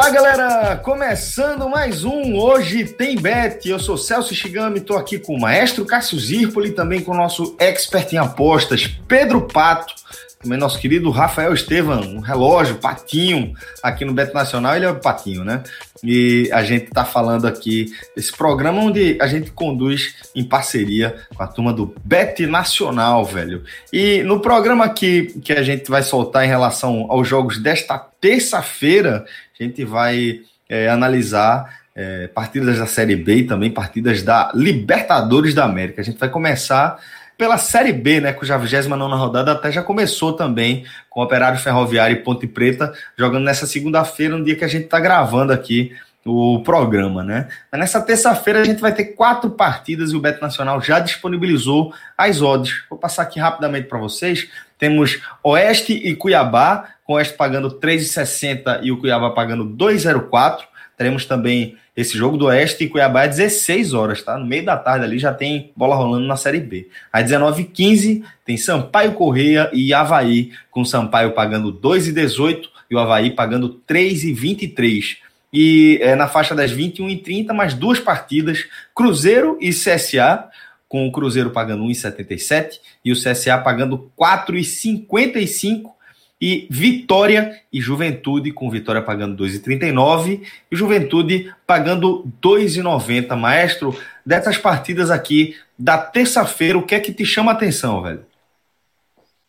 Olá, galera! Começando mais um Hoje Tem Bet. Eu sou Celso Shigami, estou aqui com o maestro Cássio Zirpoli, também com o nosso expert em apostas, Pedro Pato, também nosso querido Rafael Estevam, um relógio, patinho, aqui no Beto Nacional, ele é o patinho, né? E a gente está falando aqui desse programa onde a gente conduz em parceria com a turma do Bet Nacional, velho. E no programa aqui que a gente vai soltar em relação aos jogos desta terça-feira, a gente vai é, analisar é, partidas da Série B e também partidas da Libertadores da América. A gente vai começar pela Série B, né, cuja 29 rodada até já começou também com Operário Ferroviário e Ponte Preta jogando nessa segunda-feira, no dia que a gente está gravando aqui o programa, né? Mas nessa terça-feira a gente vai ter quatro partidas e o Beto Nacional já disponibilizou as odds. Vou passar aqui rapidamente para vocês. Temos Oeste e Cuiabá, com Oeste pagando 3,60 e o Cuiabá pagando 2,04. Teremos também esse jogo do Oeste e Cuiabá é 16 horas, tá? No meio da tarde ali já tem bola rolando na Série B. Às 19h15 tem Sampaio Correia e Havaí, com Sampaio pagando 2,18 e o Havaí pagando 3,23. E é, na faixa das 21h30, mais duas partidas, Cruzeiro e CSA, com o Cruzeiro pagando 1,77 e o CSA pagando 4,55 e Vitória e Juventude, com Vitória pagando 2,39 e Juventude pagando 2,90. Maestro, dessas partidas aqui da terça-feira, o que é que te chama a atenção, velho?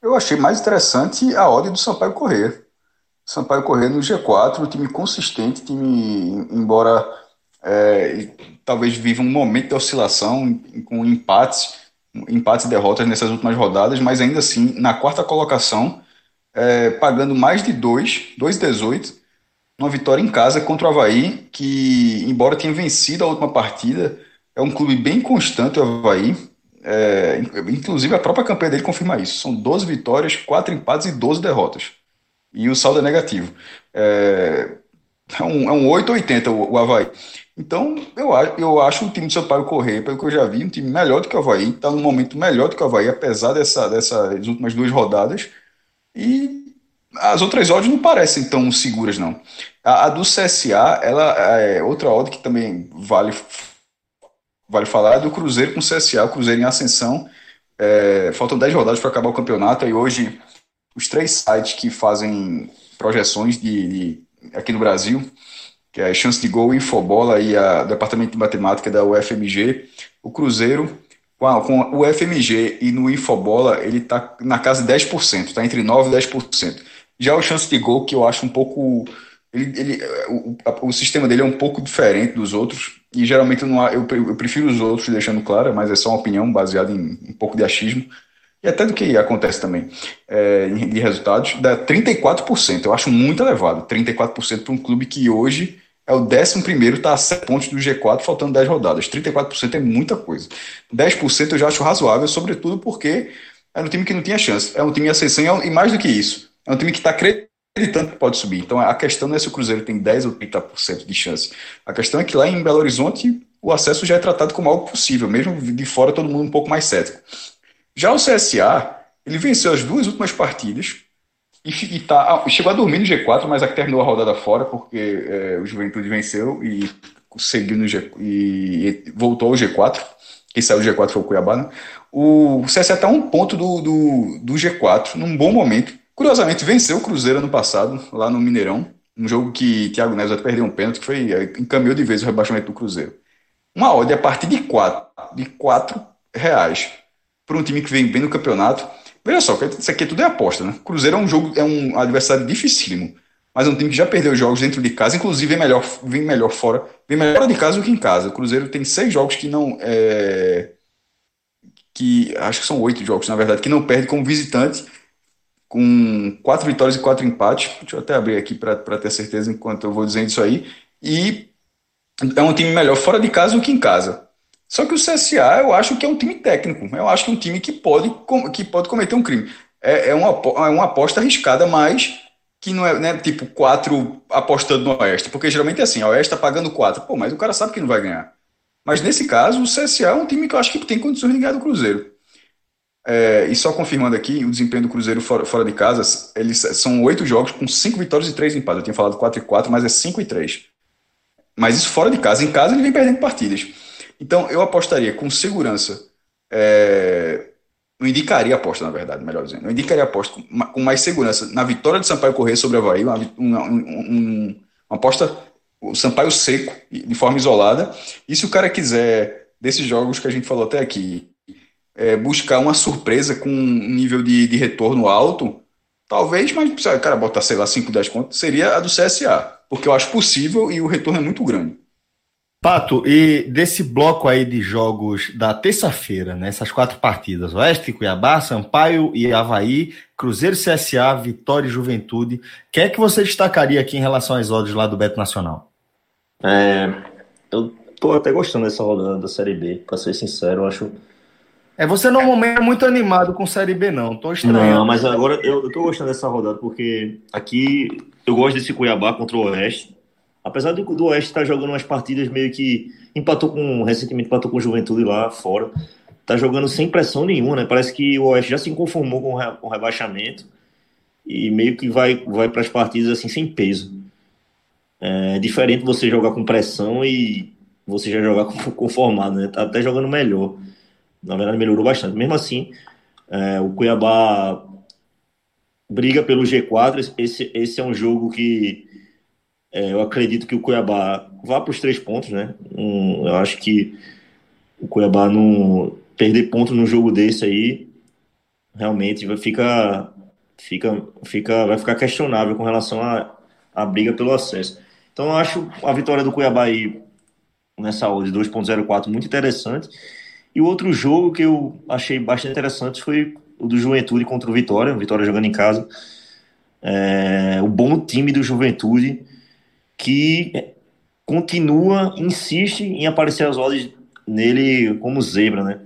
Eu achei mais interessante a ordem do Sampaio Correr. Sampaio Correr no G4, um time consistente, time, embora é, talvez viva um momento de oscilação com empates, empates e derrotas nessas últimas rodadas, mas ainda assim, na quarta colocação, é, pagando mais de 2, 2,18, uma vitória em casa contra o Havaí, que, embora tenha vencido a última partida, é um clube bem constante, o Havaí. É, inclusive, a própria campanha dele confirma isso. São 12 vitórias, 4 empates e 12 derrotas. E o saldo é negativo. É, é um, é um 8,80 o, o Havaí. Então, eu, eu acho o time do Sampaio correr, pelo que eu já vi, um time melhor do que o Havaí, está num momento melhor do que o Havaí, apesar dessa, dessas últimas duas rodadas. E as outras odds não parecem tão seguras, não. A, a do CSA, ela é outra odd que também vale, vale falar, é do Cruzeiro com o CSA. O Cruzeiro em ascensão. É, faltam 10 rodadas para acabar o campeonato e hoje os três sites que fazem projeções de, de aqui no Brasil, que é a Chance de Gol, Infobola e o Departamento de Matemática da UFMG, o Cruzeiro com, o FMG e no Infobola, ele está na casa de 10%, está entre 9% e 10%. Já o chance de gol, que eu acho um pouco. Ele, ele, o, o sistema dele é um pouco diferente dos outros, e geralmente eu, não, eu, eu prefiro os outros, deixando claro, mas é só uma opinião baseada em um pouco de achismo, e até do que acontece também, é, de resultados, dá 34%. Eu acho muito elevado, 34% para um clube que hoje é o 11, está a 7 pontos do G4, faltando 10 rodadas. 34% é muita coisa. 10% eu já acho razoável, sobretudo porque é um time que não tinha chance. É um time em ascensão e mais do que isso. É um time que está acreditando que pode subir. Então a questão não é se o Cruzeiro tem 10 ou 30% de chance. A questão é que lá em Belo Horizonte o acesso já é tratado como algo possível, mesmo de fora todo mundo um pouco mais cético. Já o CSA, ele venceu as duas últimas partidas, e, e tá, chegou a dormir no G4, mas terminou a rodada fora, porque é, o Juventude venceu e seguiu no G, e, e voltou ao G4. Quem saiu do G4 foi o Cuiabá, né? O CSA está um ponto do, do, do, G4, num bom momento. Curiosamente, venceu o Cruzeiro ano passado, lá no Mineirão. Um jogo que Thiago Neves até perdeu um pênalti, que foi é, encaminhou de vez o rebaixamento do Cruzeiro. Uma odd a partir de 4, de 4 reais para um time que vem bem no campeonato Veja só, isso aqui tudo é aposta, né? Cruzeiro é um jogo, é um adversário dificílimo. mas é um time que já perdeu jogos dentro de casa, inclusive vem melhor, vem melhor fora, vem melhor de casa do que em casa. O Cruzeiro tem seis jogos que não. É, que acho que são oito jogos, na verdade, que não perde como visitante, com quatro vitórias e quatro empates. Deixa eu até abrir aqui para ter certeza enquanto eu vou dizendo isso aí. E é um time melhor fora de casa do que em casa. Só que o CSA eu acho que é um time técnico. Eu acho que é um time que pode, que pode cometer um crime. É, é, uma, é uma aposta arriscada, mas que não é né, tipo quatro apostando no Oeste. Porque geralmente é assim, a Oeste está pagando quatro. Pô, mas o cara sabe que não vai ganhar. Mas nesse caso, o CSA é um time que eu acho que tem condições de ganhar do Cruzeiro. É, e só confirmando aqui, o desempenho do Cruzeiro fora, fora de casa, eles são oito jogos com cinco vitórias e três empates. Eu tinha falado quatro e quatro, mas é cinco e três. Mas isso fora de casa. Em casa ele vem perdendo partidas. Então eu apostaria com segurança. É, não indicaria aposta, na verdade, melhor dizendo. Não indicaria aposta com, com mais segurança na vitória de Sampaio Correr sobre o Havaí, uma, uma, uma, aposta o Sampaio seco, de forma isolada. E se o cara quiser, desses jogos que a gente falou até aqui, é, buscar uma surpresa com um nível de, de retorno alto, talvez, mas o cara botar, sei lá, 5, 10 contos, seria a do CSA, porque eu acho possível e o retorno é muito grande. Pato, e desse bloco aí de jogos da terça-feira, nessas né, quatro partidas, Oeste, Cuiabá, Sampaio e Havaí, Cruzeiro CSA, Vitória e Juventude, quem é que você destacaria aqui em relação às odds lá do Beto Nacional? É, eu tô até gostando dessa rodada da Série B, pra ser sincero, eu acho... É, você normalmente é muito animado com Série B, não, tô estranho. Não, mas agora eu, eu tô gostando dessa rodada, porque aqui eu gosto desse Cuiabá contra o Oeste, Apesar do, do Oeste estar tá jogando umas partidas meio que. Empatou com. Recentemente empatou com o Juventude lá fora. Tá jogando sem pressão nenhuma, né? Parece que o Oeste já se conformou com, o rebaixamento e meio que vai, vai para as partidas assim sem peso. É diferente você jogar com pressão e você já jogar conformado, né? Tá até jogando melhor. Na verdade, melhorou bastante. Mesmo assim, é, o Cuiabá briga pelo G4. Esse, esse é um jogo que é, eu acredito que o Cuiabá vá para os três pontos, né? Um, eu acho que o Cuiabá não perder ponto num jogo desse aí realmente vai ficar, fica, fica, vai ficar questionável com relação à, à briga pelo acesso. Então eu acho a vitória do Cuiabá aí nessa odd 2.04 muito interessante. E o outro jogo que eu achei bastante interessante foi o do Juventude contra o Vitória, Vitória jogando em casa. É, o bom time do Juventude que continua, insiste em aparecer as odds nele como zebra, né?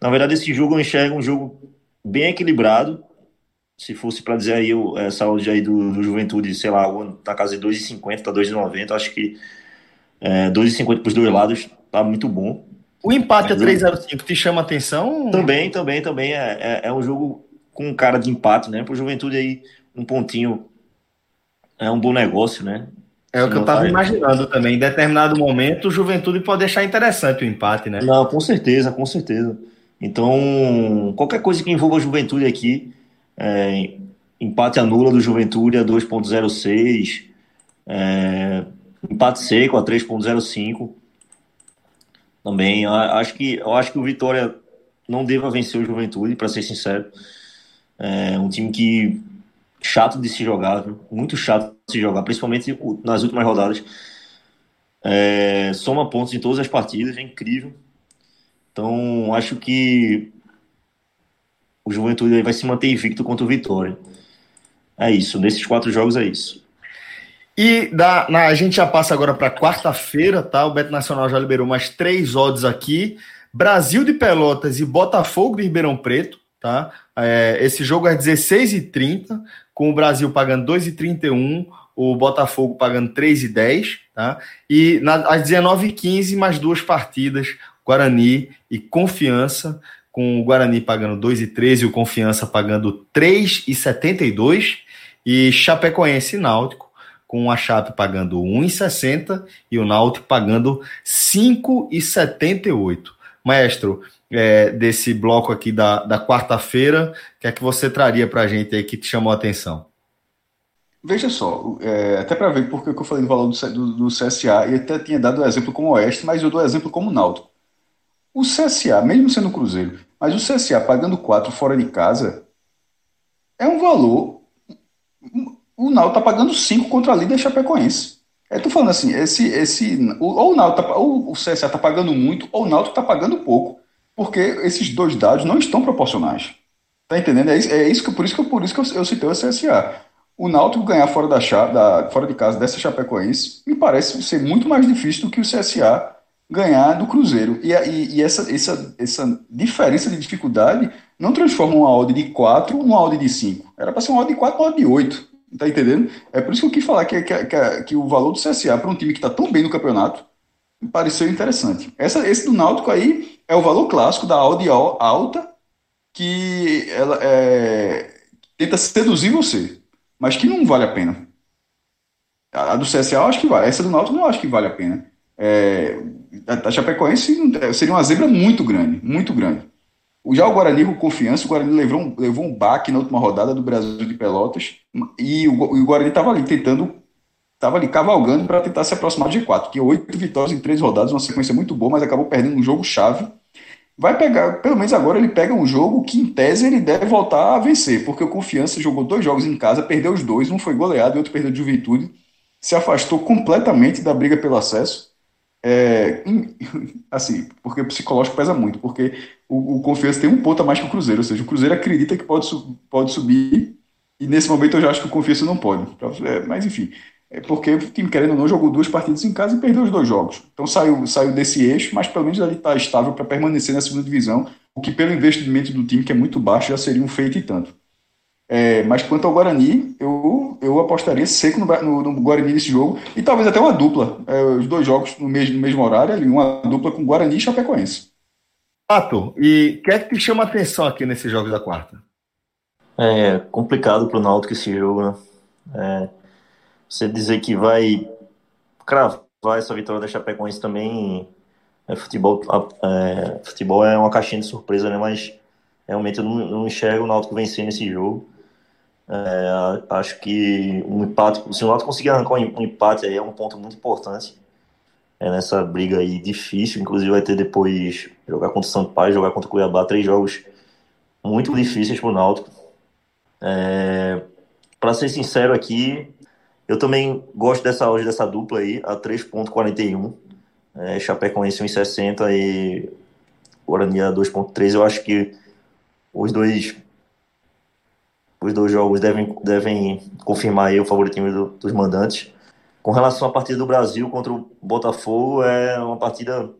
Na verdade, esse jogo eu enxergo um jogo bem equilibrado. Se fosse para dizer aí essa odd aí do, do, Juventude, sei lá, tá casa de 2,50, tá 2,90, acho que é, 2,50 para os dois lados tá muito bom. O empate a 3,05 te chama atenção? Também, também, também. É, é, é um jogo com cara de empate, né? Para o Juventude aí, um pontinho é um bom negócio, né? É o que eu estava imaginando também. Em determinado momento, o Juventude pode deixar interessante o empate, né? Não, com certeza, com certeza. Então, qualquer coisa que envolva a Juventude aqui, é, empate anula do Juventude a 2.06, é, empate seco a 3.05. Também, acho que, eu acho que o Vitória não deva vencer o Juventude, para ser sincero. É um time que chato de se jogar, muito chato de se jogar, principalmente nas últimas rodadas. É, soma pontos em todas as partidas, é incrível. Então, acho que o Juventude vai se manter invicto contra o Vitória. É isso, nesses quatro jogos é isso. E da, na, a gente já passa agora para quarta-feira, tá? O Beto Nacional já liberou mais três odds aqui. Brasil de Pelotas e Botafogo de Ribeirão Preto, tá? É, esse jogo é 16h30 com o Brasil pagando 2,31, o Botafogo pagando 3,10, tá? E na, às 19h15, mais duas partidas, Guarani e Confiança, com o Guarani pagando 2,13 e o Confiança pagando 3,72, e Chapecoense e Náutico, com a Chape pagando 1,60 e o Náutico pagando 5,78. Maestro, é, desse bloco aqui da, da quarta-feira, o que é que você traria para a gente aí que te chamou a atenção? Veja só, é, até para ver porque eu falei do valor do, do, do, CSA, e até tinha dado o exemplo como Oeste, mas eu dou exemplo como Náutico. O CSA, mesmo sendo Cruzeiro, mas o CSA pagando 4 fora de casa, é um valor o Náutico tá pagando 5 contra a líder Chapecoense. Eu tô falando assim, esse, esse, ou o Náutico, tá, ou o CSA tá pagando muito, ou o Náutico tá pagando pouco, porque esses dois dados não estão proporcionais. Tá entendendo? É isso, é isso que, por isso que, por isso que eu, eu citei o CSA. O Náutico ganhar fora, da, da, fora de casa dessa Chapecoense me parece ser muito mais difícil do que o CSA ganhar do Cruzeiro. E, e, e essa, essa, essa diferença de dificuldade não transforma uma odd de 4 numa odd de 5. Era para ser uma odd de 4 uma odd de 8. Tá entendendo? É por isso que eu quis falar que, que, que, que o valor do CSA para um time que está tão bem no campeonato me pareceu interessante. Essa, esse do Náutico aí é o valor clássico da odd alta que ela é, tenta seduzir você, mas que não vale a pena. A do CSA eu acho que vale. Essa do Náutico não acho que vale a pena. É, a Chapecoense seria uma zebra muito grande, muito grande. Já o Guarani com confiança, o Guarani levou um, levou um baque na última rodada do Brasil de Pelotas e o, o Guarani estava ali tentando, estava ali cavalgando para tentar se aproximar do G4, que oito vitórias em três rodadas, uma sequência muito boa, mas acabou perdendo um jogo chave. Vai pegar, pelo menos agora ele pega um jogo que em tese ele deve voltar a vencer, porque o Confiança jogou dois jogos em casa, perdeu os dois, um foi goleado e outro perdeu de Juventude, se afastou completamente da briga pelo acesso é, assim, porque o psicológico pesa muito, porque o, o Confiança tem um ponto a mais que o Cruzeiro, ou seja, o Cruzeiro acredita que pode, pode subir, e nesse momento eu já acho que o Confiança não pode. É, mas enfim, é porque o time, querendo ou não, jogou duas partidas em casa e perdeu os dois jogos. Então saiu, saiu desse eixo, mas pelo menos ele está estável para permanecer na segunda divisão, o que pelo investimento do time, que é muito baixo, já seria um feito e tanto. É, mas quanto ao Guarani, eu, eu apostaria seco no, no, no Guarani nesse jogo, e talvez até uma dupla, é, os dois jogos no mesmo, no mesmo horário, ali, uma dupla com Guarani e Chapecoense. Pato, e o que é que te chama a atenção aqui nesses jogos da quarta? É complicado para o Náutico esse jogo, né? É, você dizer que vai cravar essa vitória da Chapecoense também é futebol, é, futebol é uma caixinha de surpresa, né? Mas realmente eu não, não enxergo o Náutico vencendo esse jogo. É, acho que um empate, se o Náutico conseguir arrancar um empate aí é um ponto muito importante é, nessa briga aí difícil. Inclusive vai ter depois jogar contra o Sampaio, jogar contra o Cuiabá, três jogos muito difíceis para o Náutico. É, para ser sincero aqui, eu também gosto dessa hoje dessa dupla aí, a 3.41. É, Chapecoense 1,60 e Guarani a 2.3. Eu acho que os dois os dois jogos devem, devem confirmar aí o favoritismo do, dos mandantes. Com relação à partida do Brasil contra o Botafogo, é uma partida,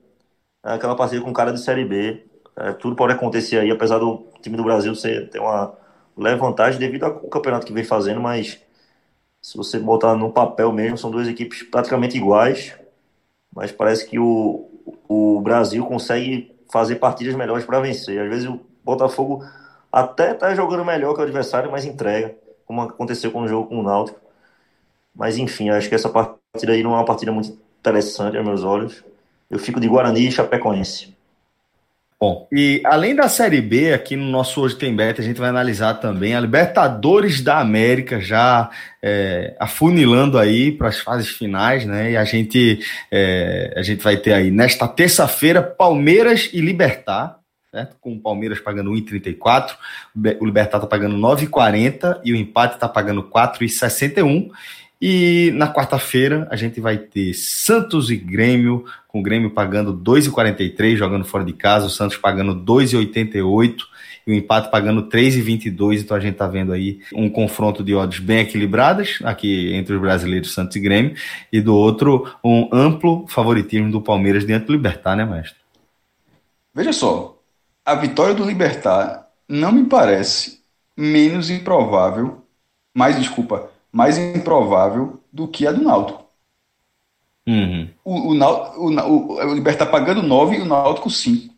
é aquela partida com cara de Série B. É, tudo pode acontecer aí, apesar do time do Brasil ser, ter uma leve vantagem devido ao campeonato que vem fazendo, mas se você botar no papel mesmo, são duas equipes praticamente iguais, mas parece que o, o Brasil consegue fazer partidas melhores para vencer. Às vezes o Botafogo até tá jogando melhor que o adversário, mas entrega, como aconteceu com o jogo com o Náutico. Mas enfim, acho que essa partida aí não é uma partida muito interessante aos meus olhos. Eu fico de Guarani e Chapecoense. Bom, e além da Série B, aqui no nosso Hoje Tem Beta, a gente vai analisar também a Libertadores da América, já é, afunilando aí para as fases finais, né? E a gente, é, a gente vai ter aí nesta terça-feira Palmeiras e Libertar, certo? Com o Palmeiras pagando 1,34, o Libertar está pagando 9,40 e o empate está pagando 4,61. E na quarta-feira a gente vai ter Santos e Grêmio, com o Grêmio pagando 2,43 jogando fora de casa, o Santos pagando 2,88 e o empate pagando 3,22. Então a gente está vendo aí um confronto de odds bem equilibradas aqui entre os brasileiros Santos e Grêmio, e do outro um amplo favoritismo do Palmeiras diante do Libertar, né, mestre? Veja só, a vitória do Libertar não me parece menos improvável, mais desculpa, mais improvável do que a do Náutico. Uhum. O, o, o, o, Libertar pagando 9 e o Náutico 5.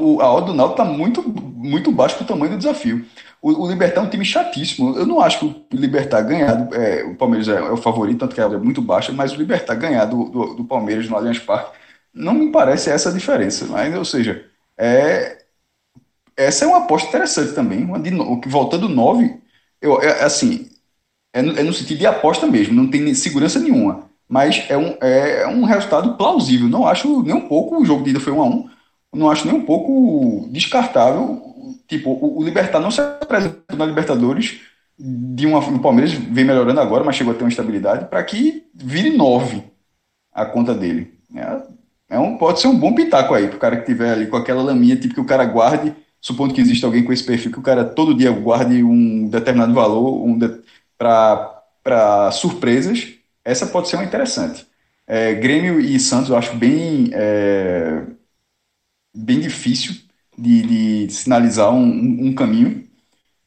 O, a odd do Náutico está muito, muito baixo para o tamanho do desafio. O, o Libertar é um time chatíssimo. Eu não acho que o Libertar ganhar, é, o Palmeiras é, é, o favorito, tanto que é muito baixa, mas o Libertar ganhar do, do, do Palmeiras no Allianz Parque não me parece essa a diferença. Mas, ou seja, é, essa é uma aposta interessante também. Uma de, voltando 9, eu, é, assim, é, é, no sentido de aposta mesmo, não tem segurança nenhuma. Mas é um, é um resultado plausível. Não acho nem um pouco, o jogo de ida foi 1 a 1 não acho nem um pouco descartável. Tipo, o, o Libertar não se apresentou na Libertadores de uma, o Palmeiras vem melhorando agora, mas chegou a ter uma estabilidade, para que vire 9 a conta dele. É, é um, pode ser um bom pitaco aí, para o cara que tiver ali com aquela laminha, tipo que o cara guarde, supondo que existe alguém com esse perfil, que o cara todo dia guarde um determinado valor um de, para surpresas, essa pode ser uma interessante. É, Grêmio e Santos eu acho bem, é, bem difícil de, de sinalizar um, um, caminho,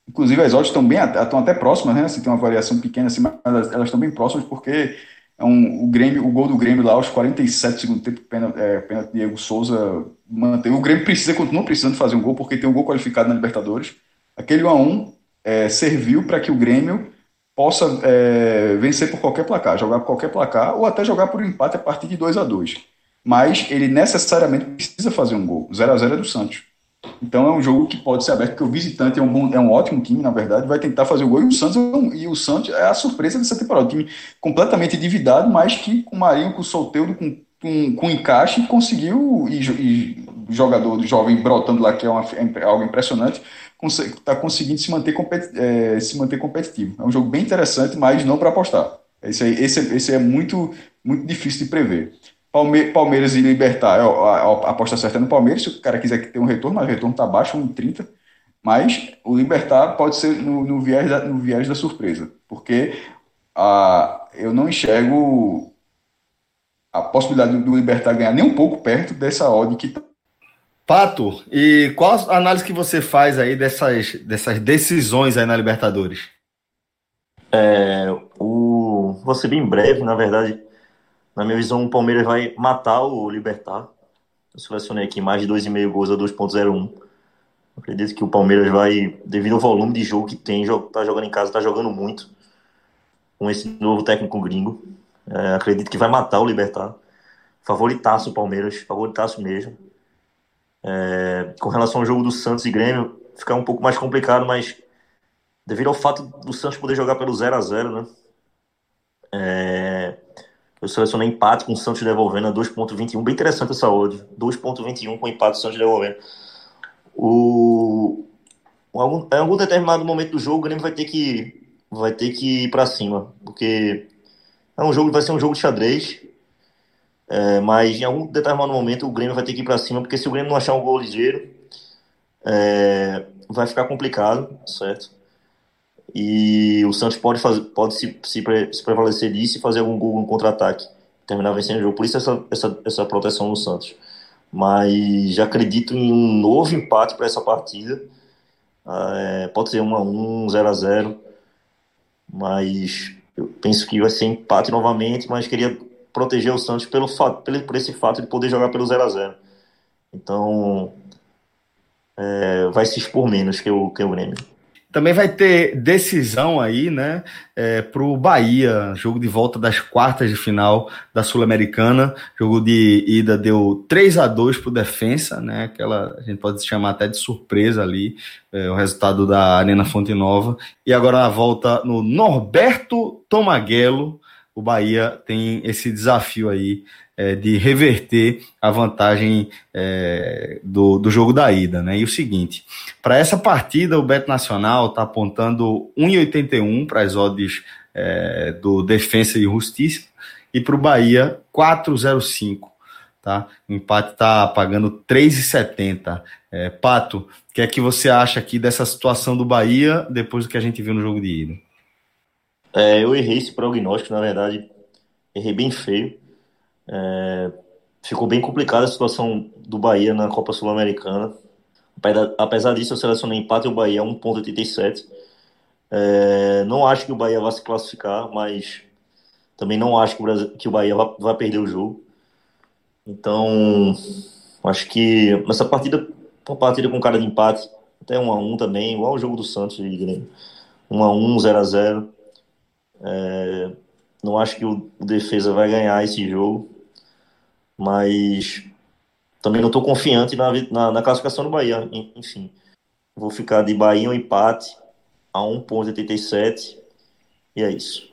Inclusive, as odds estão bem, estão até próximas, né? Assim, tem uma variação pequena, assim, mas elas, elas estão bem próximas porque é um, o, Grêmio, o gol do Grêmio lá aos 47 do segundo tempo, pênalti, é, pênalti Diego Souza mantém. O Grêmio precisa, continua precisando fazer um gol porque tem um gol qualificado na Libertadores. Aquele 1 a 1 é, serviu para que o Grêmio possa é, vencer por qualquer placar, jogar por qualquer placar ou até jogar por empate a partir de 2 a 2 Mas ele necessariamente precisa fazer um gol. 0 a 0 é do Santos. Então é um jogo que pode ser aberto, porque o visitante é um, bom, é um ótimo time, na verdade, vai tentar fazer o gol. E o Santos, é e o Santos é a surpresa dessa temporada. Um time completamente endividado, mas que com o Marinho, com o Solteiro, com, com, com encaixe, conseguiu, e, e jogador jovem brotando lá, que é, uma, é algo impressionante, está conseguindo se manter, é, se manter competitivo. É um jogo bem interessante, mas não para apostar. Esse, aí, esse, esse é muito, muito difícil de prever. Palmeiras e Libertar, a, aposta certa é no Palmeiras, se o cara quiser ter um retorno, mas o retorno está baixo, 1,30. Mas o Libertar pode ser no, no, viés, da, no viés da surpresa, porque a, eu não enxergo a possibilidade do Libertar ganhar nem um pouco perto dessa odd que tá. Pato, e qual a análise que você faz aí dessas, dessas decisões aí na Libertadores? É, o, vou ser bem breve, na verdade. Na minha visão, o Palmeiras vai matar o Libertar. Eu selecionei aqui mais de 2,5 gols a 2,01. Acredito que o Palmeiras vai, devido ao volume de jogo que tem, tá jogando em casa, tá jogando muito com esse novo técnico gringo. É, acredito que vai matar o Libertar. Favoritaço o Palmeiras, favoritaço mesmo. É, com relação ao jogo do Santos e Grêmio, fica um pouco mais complicado, mas devido ao fato do Santos poder jogar pelo 0 a 0 né? É, eu selecionei empate com o Santos devolvendo a 2.21. Bem interessante essa odd. 2.21 com empate o Santos devolvendo. O... Algum, em algum determinado momento do jogo, o Grêmio vai ter que, vai ter que ir para cima. Porque é um jogo, vai ser um jogo de xadrez. É, mas em algum determinado momento o Grêmio vai ter que ir para cima. Porque se o Grêmio não achar um gol ligeiro, é, vai ficar complicado, certo? E o Santos pode, fazer, pode se, se, se prevalecer disso e fazer algum gol no contra-ataque, terminar vencendo o jogo. Por isso essa, essa, essa proteção no Santos. Mas já acredito em um novo empate para essa partida. É, pode ser 1 a 1 0 a 0 mas eu penso que vai ser empate novamente, mas queria proteger o Santos pelo pelo, por esse fato de poder jogar pelo 0 a 0 Então, é, vai se expor menos que o, que o Grêmio. Também vai ter decisão aí, né, é, para o Bahia, jogo de volta das quartas de final da Sul-Americana. Jogo de ida deu 3 a 2 para o Defensa, né, aquela a gente pode chamar até de surpresa ali, é, o resultado da Arena Fonte Nova. E agora na volta no Norberto Tomaguelo, o Bahia tem esse desafio aí é, de reverter a vantagem é, do, do jogo da ida. Né? E o seguinte, para essa partida, o Beto Nacional está apontando 1,81 para as odds é, do Defensa e Justiça, e para o Bahia, 4,05. Tá? O empate está pagando 3,70. É, Pato, o que é que você acha aqui dessa situação do Bahia depois do que a gente viu no jogo de ida? É, eu errei esse prognóstico, na verdade, errei bem feio. É, ficou bem complicada a situação do Bahia na Copa Sul-Americana. Apesar disso, eu selecionei empate e o Bahia 1,87. É, não acho que o Bahia vá se classificar, mas também não acho que o, Brasil, que o Bahia vá, perder o jogo. Então, acho que nessa partida, uma partida com cara de empate, até 1 a 1 também, igual o jogo do Santos e Grêmio. 1 a 1 0 a 0 é, Não acho que o, o defesa vai ganhar esse jogo mas também não estou confiante na, na, na, classificação do Bahia. Enfim, vou ficar de Bahia um empate a 1,87 e é isso.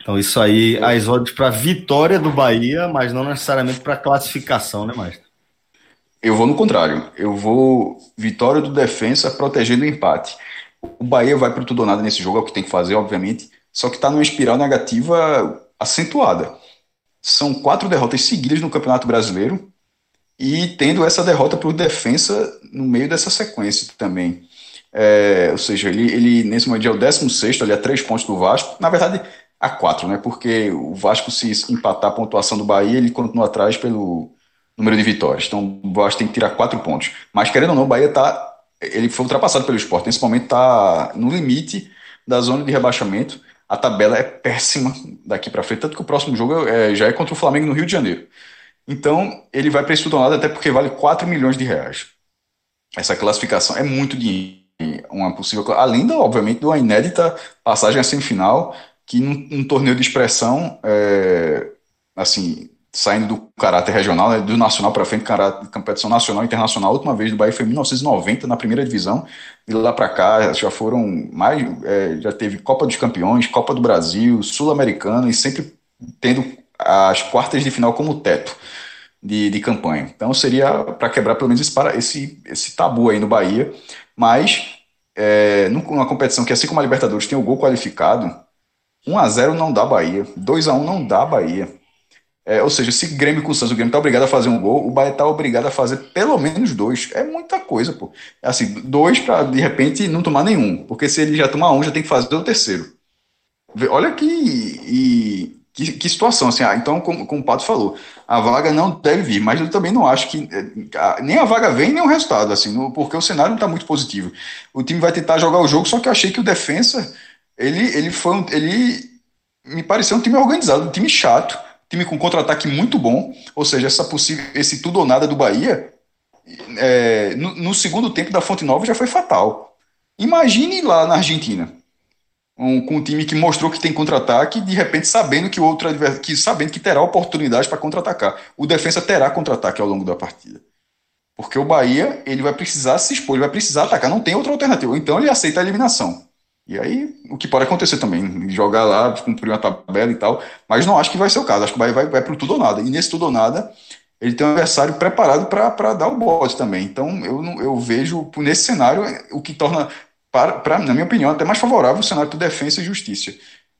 Então, isso aí, as odds para vitória do Bahia, mas não necessariamente para classificação, né, Maestro? Eu vou no contrário. Eu vou vitória do defensa protegendo o empate. O Bahia vai para tudo ou nada nesse jogo, é o que tem que fazer, obviamente, só que está numa espiral negativa acentuada. São quatro derrotas seguidas no Campeonato Brasileiro e tendo essa derrota para o Defensa no meio dessa sequência também. É, ou seja, ele, ele nesse momento é o 16, ali a três pontos do Vasco. Na verdade, a quatro, né? Porque o Vasco, se empatar a pontuação do Bahia, ele continua atrás pelo número de vitórias. Então o Vasco tem que tirar quatro pontos. Mas querendo ou não, o Bahia tá. Ele foi ultrapassado pelo esporte. Nesse momento está no limite da zona de rebaixamento. A tabela é péssima daqui para frente, tanto que o próximo jogo é, já é contra o Flamengo no Rio de Janeiro. Então, ele vai para esse lado até porque vale 4 milhões de reais. Essa classificação é muito dinheiro. Uma possível, além, da, obviamente, de uma inédita passagem à semifinal, que num, num torneio de expressão, é, assim, saindo do caráter regional, né, do nacional para frente, competição nacional e internacional. A última vez do Bahia foi em 1990, na primeira divisão. E lá para cá já foram mais. É, já teve Copa dos Campeões, Copa do Brasil, Sul-Americana e sempre tendo as quartas de final como teto de, de campanha. Então seria para quebrar pelo menos esse, esse, esse tabu aí no Bahia. Mas é, numa competição que, assim como a Libertadores, tem o gol qualificado, 1 a 0 não dá Bahia, 2 a 1 não dá Bahia. É, ou seja, se Grêmio com o Santos, o Grêmio está obrigado a fazer um gol, o Bahia está obrigado a fazer pelo menos dois. É muita coisa, pô. Assim, dois para de repente não tomar nenhum. Porque se ele já tomar um, já tem que fazer o terceiro. Olha que, e, que, que, situação, assim. Ah, então, como, como o Pato falou, a vaga não deve vir, mas eu também não acho que é, nem a vaga vem, nem o resultado, assim, porque o cenário não está muito positivo. O time vai tentar jogar o jogo, só que eu achei que o defensa, ele, ele foi um, ele me pareceu um time organizado, um time chato time com contra-ataque muito bom, ou seja, essa possível, esse tudo ou nada do Bahia, é, no, no, segundo tempo da Fonte Nova já foi fatal. Imagine lá na Argentina, um, com um time que mostrou que tem contra-ataque, de repente sabendo que o outro que sabendo que terá oportunidade para contra-atacar. O defensa terá contra-ataque ao longo da partida. Porque o Bahia, ele vai precisar se expor, ele vai precisar atacar, não tem outra alternativa. Então ele aceita a eliminação. E aí, o que pode acontecer também, jogar lá, cumprir uma tabela e tal, mas não acho que vai ser o caso, acho que vai, vai, vai para o tudo ou nada. E nesse tudo ou nada, ele tem um adversário preparado para dar o bote também. Então, eu, eu vejo, nesse cenário, o que torna, para, para, na minha opinião, até mais favorável o cenário para defesa e justiça.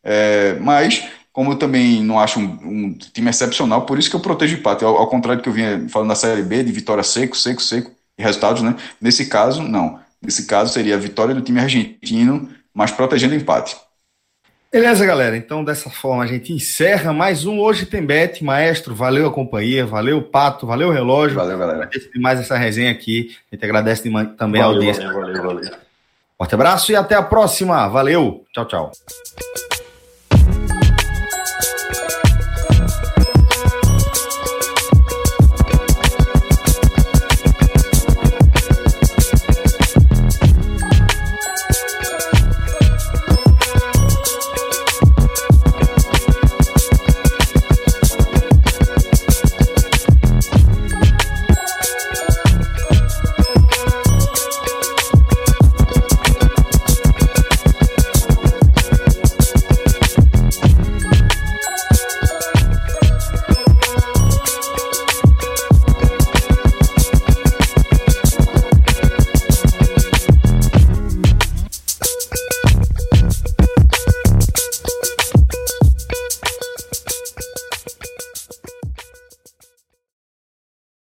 É, mas, como eu também não acho um, um, time excepcional, por isso que eu protejo o empate, ao, ao contrário do que eu vinha falando na Série B, de vitória seco, seco, seco, e resultados, né? Nesse caso, não. Nesse caso, seria a vitória do time argentino mas protegendo o empate. Beleza, galera. Então, dessa forma, a gente encerra mais um Hoje Tem Bet. Maestro, valeu a companhia, valeu o Pato, valeu o relógio. Valeu, galera. Agradeço demais essa resenha aqui. A gente agradece também valeu, a audiência. Valeu, valeu, valeu. Forte abraço e até a próxima. Valeu. Tchau, tchau.